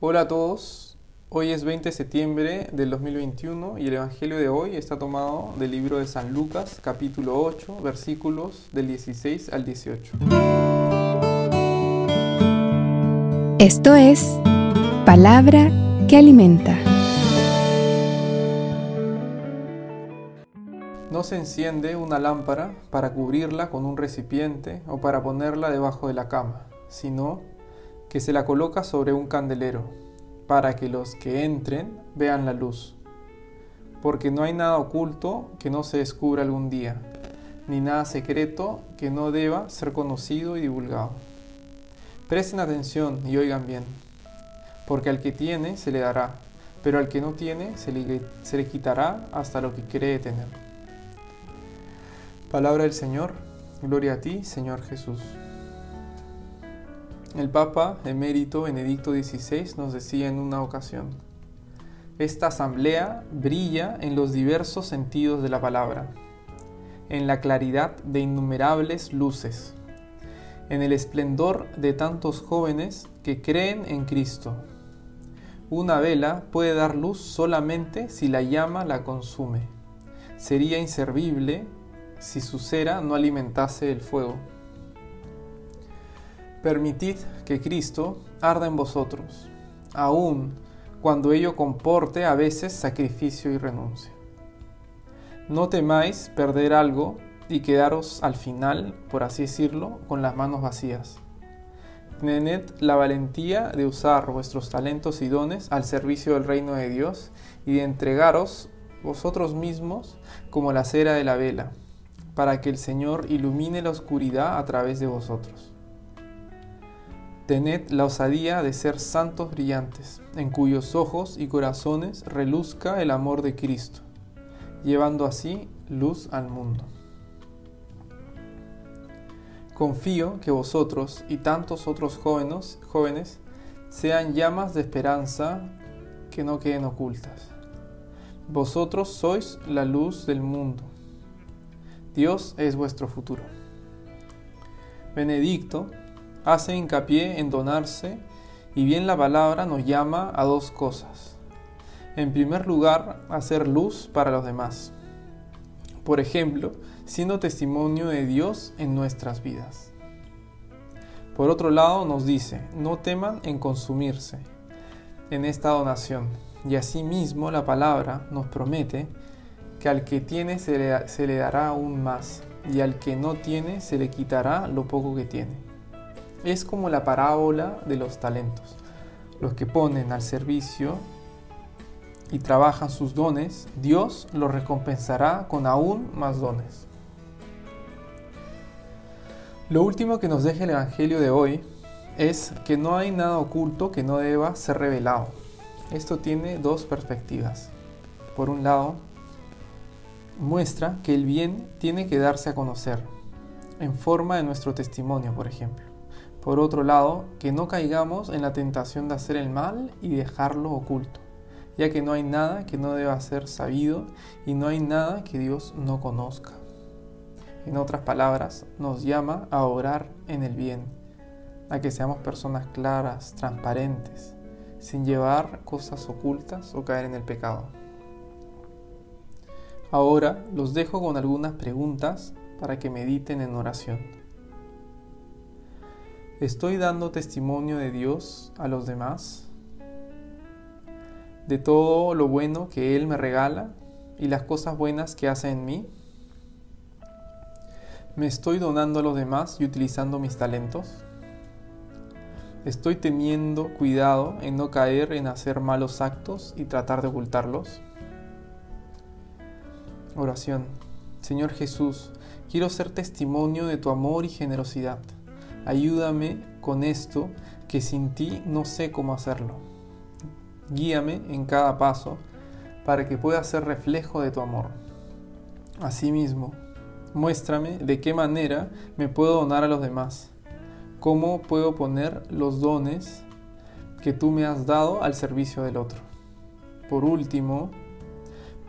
Hola a todos, hoy es 20 de septiembre del 2021 y el Evangelio de hoy está tomado del libro de San Lucas capítulo 8 versículos del 16 al 18. Esto es palabra que alimenta. No se enciende una lámpara para cubrirla con un recipiente o para ponerla debajo de la cama, sino que se la coloca sobre un candelero, para que los que entren vean la luz. Porque no hay nada oculto que no se descubra algún día, ni nada secreto que no deba ser conocido y divulgado. Presten atención y oigan bien, porque al que tiene se le dará, pero al que no tiene se le, se le quitará hasta lo que cree tener. Palabra del Señor, gloria a ti, Señor Jesús. El Papa emérito Benedicto XVI nos decía en una ocasión, esta asamblea brilla en los diversos sentidos de la palabra, en la claridad de innumerables luces, en el esplendor de tantos jóvenes que creen en Cristo. Una vela puede dar luz solamente si la llama la consume. Sería inservible si su cera no alimentase el fuego. Permitid que Cristo arda en vosotros, aun cuando ello comporte a veces sacrificio y renuncia. No temáis perder algo y quedaros al final, por así decirlo, con las manos vacías. Tened la valentía de usar vuestros talentos y dones al servicio del reino de Dios y de entregaros vosotros mismos como la cera de la vela, para que el Señor ilumine la oscuridad a través de vosotros. Tened la osadía de ser santos brillantes, en cuyos ojos y corazones reluzca el amor de Cristo, llevando así luz al mundo. Confío que vosotros y tantos otros jóvenes, jóvenes sean llamas de esperanza que no queden ocultas. Vosotros sois la luz del mundo. Dios es vuestro futuro. Benedicto hace hincapié en donarse y bien la palabra nos llama a dos cosas. En primer lugar, hacer luz para los demás. Por ejemplo, siendo testimonio de Dios en nuestras vidas. Por otro lado, nos dice, no teman en consumirse en esta donación. Y asimismo la palabra nos promete que al que tiene se le, dará aún más, y al que no tiene se le quitará lo poco que tiene. Es como la parábola de los talentos. Los que ponen al servicio y trabajan sus dones, Dios los recompensará con aún más dones. Lo último que nos deja el Evangelio de hoy es que no hay nada oculto que no deba ser revelado. Esto tiene dos perspectivas. Por un lado, muestra que el bien tiene que darse a conocer, en forma de nuestro testimonio, por ejemplo. Por otro lado, que no caigamos en la tentación de hacer el mal y dejarlo oculto, ya que no hay nada que no deba ser sabido y no hay nada que Dios no conozca. En otras palabras, nos llama a orar en el bien, a que seamos personas claras, transparentes, sin llevar cosas ocultas o caer en el pecado. Ahora los dejo con algunas preguntas para que mediten en oración. ¿Estoy dando testimonio de Dios a los demás? ¿De todo lo bueno que Él me regala y las cosas buenas que hace en mí? ¿Me estoy donando a los demás y utilizando mis talentos? ¿Estoy teniendo cuidado en no caer en hacer malos actos y tratar de ocultarlos? Oración. Señor Jesús, quiero ser testimonio de tu amor y generosidad. Ayúdame con esto que sin ti no sé cómo hacerlo. Guíame en cada paso para que pueda ser reflejo de tu amor. Asimismo, muéstrame de qué manera me puedo donar a los demás, cómo puedo poner los dones que tú me has dado al servicio del otro. Por último,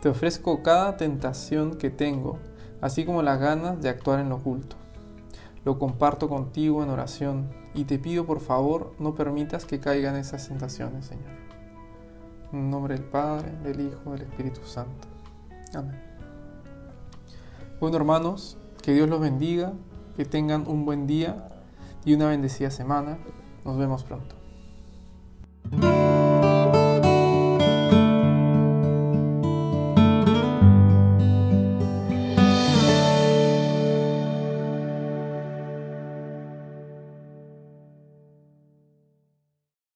te ofrezco cada tentación que tengo, así como las ganas de actuar en lo oculto. Lo comparto contigo en oración y te pido por favor no permitas que caigan esas tentaciones, Señor. En nombre del Padre, del Hijo, del Espíritu Santo. Amén. Bueno hermanos, que Dios los bendiga, que tengan un buen día y una bendecida semana. Nos vemos pronto.